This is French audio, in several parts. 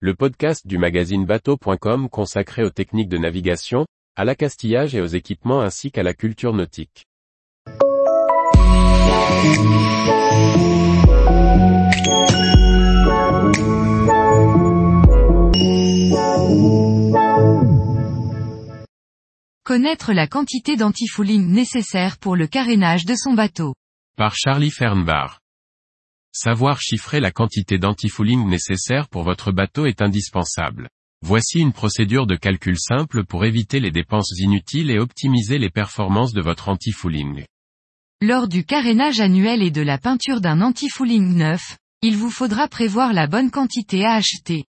le podcast du magazine bateau.com consacré aux techniques de navigation, à l'accastillage et aux équipements ainsi qu'à la culture nautique. Connaître la quantité d'antifouling nécessaire pour le carénage de son bateau. Par Charlie Fernbar. Savoir chiffrer la quantité d'antifouling nécessaire pour votre bateau est indispensable. Voici une procédure de calcul simple pour éviter les dépenses inutiles et optimiser les performances de votre antifouling. Lors du carénage annuel et de la peinture d'un antifouling neuf, il vous faudra prévoir la bonne quantité à acheter.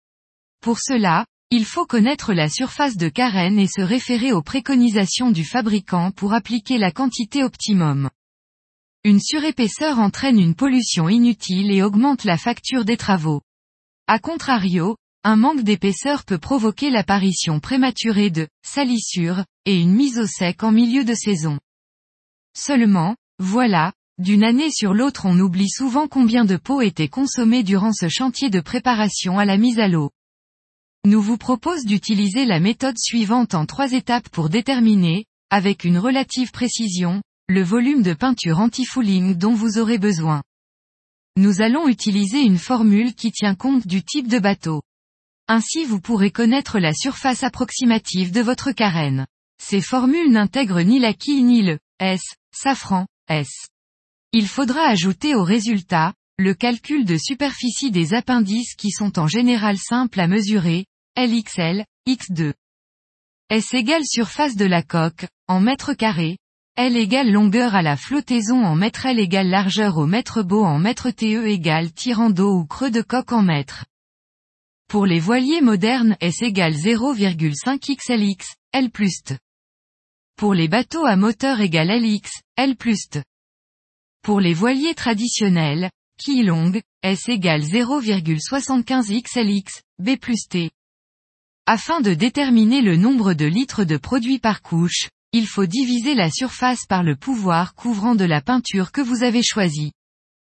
Pour cela, il faut connaître la surface de carène et se référer aux préconisations du fabricant pour appliquer la quantité optimum. Une surépaisseur entraîne une pollution inutile et augmente la facture des travaux. A contrario, un manque d'épaisseur peut provoquer l'apparition prématurée de salissures et une mise au sec en milieu de saison. Seulement, voilà, d'une année sur l'autre on oublie souvent combien de pots étaient consommés durant ce chantier de préparation à la mise à l'eau nous vous propose d'utiliser la méthode suivante en trois étapes pour déterminer, avec une relative précision, le volume de peinture anti-fouling dont vous aurez besoin. Nous allons utiliser une formule qui tient compte du type de bateau. Ainsi vous pourrez connaître la surface approximative de votre carène. Ces formules n'intègrent ni la quille ni le S, safran, S. Il faudra ajouter au résultat, le calcul de superficie des appendices qui sont en général simples à mesurer, LXL, X2. S égale surface de la coque, en mètres carrés, L égale longueur à la flottaison en mètres L égale largeur au mètre beau en mètre TE égale tirant d'eau ou creux de coque en mètres. Pour les voiliers modernes S égale 0,5 XLX, L plus T. Pour les bateaux à moteur égale LX, L plus T. Pour les voiliers traditionnels, longue, S égale 0,75 XLX, B plus T. Afin de déterminer le nombre de litres de produit par couche, il faut diviser la surface par le pouvoir couvrant de la peinture que vous avez choisi.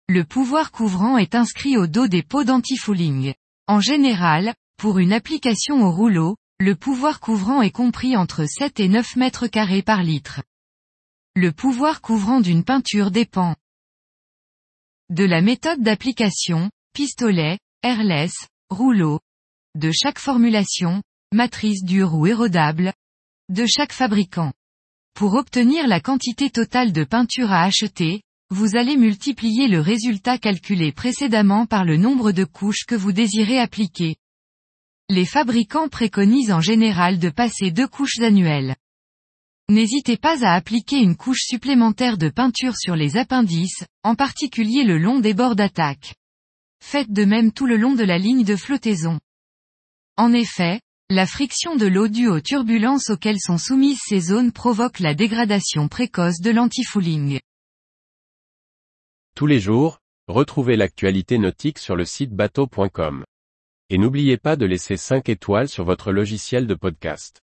Le pouvoir couvrant est inscrit au dos des pots d'antifouling. En général, pour une application au rouleau, le pouvoir couvrant est compris entre 7 et 9 mètres carrés par litre. Le pouvoir couvrant d'une peinture dépend de la méthode d'application, pistolet, airless, rouleau, de chaque formulation, matrice dure ou érodable, de chaque fabricant. Pour obtenir la quantité totale de peinture à acheter, vous allez multiplier le résultat calculé précédemment par le nombre de couches que vous désirez appliquer. Les fabricants préconisent en général de passer deux couches annuelles. N'hésitez pas à appliquer une couche supplémentaire de peinture sur les appendices, en particulier le long des bords d'attaque. Faites de même tout le long de la ligne de flottaison. En effet, la friction de l'eau due aux turbulences auxquelles sont soumises ces zones provoque la dégradation précoce de l'antifouling. Tous les jours, retrouvez l'actualité nautique sur le site bateau.com. Et n'oubliez pas de laisser 5 étoiles sur votre logiciel de podcast.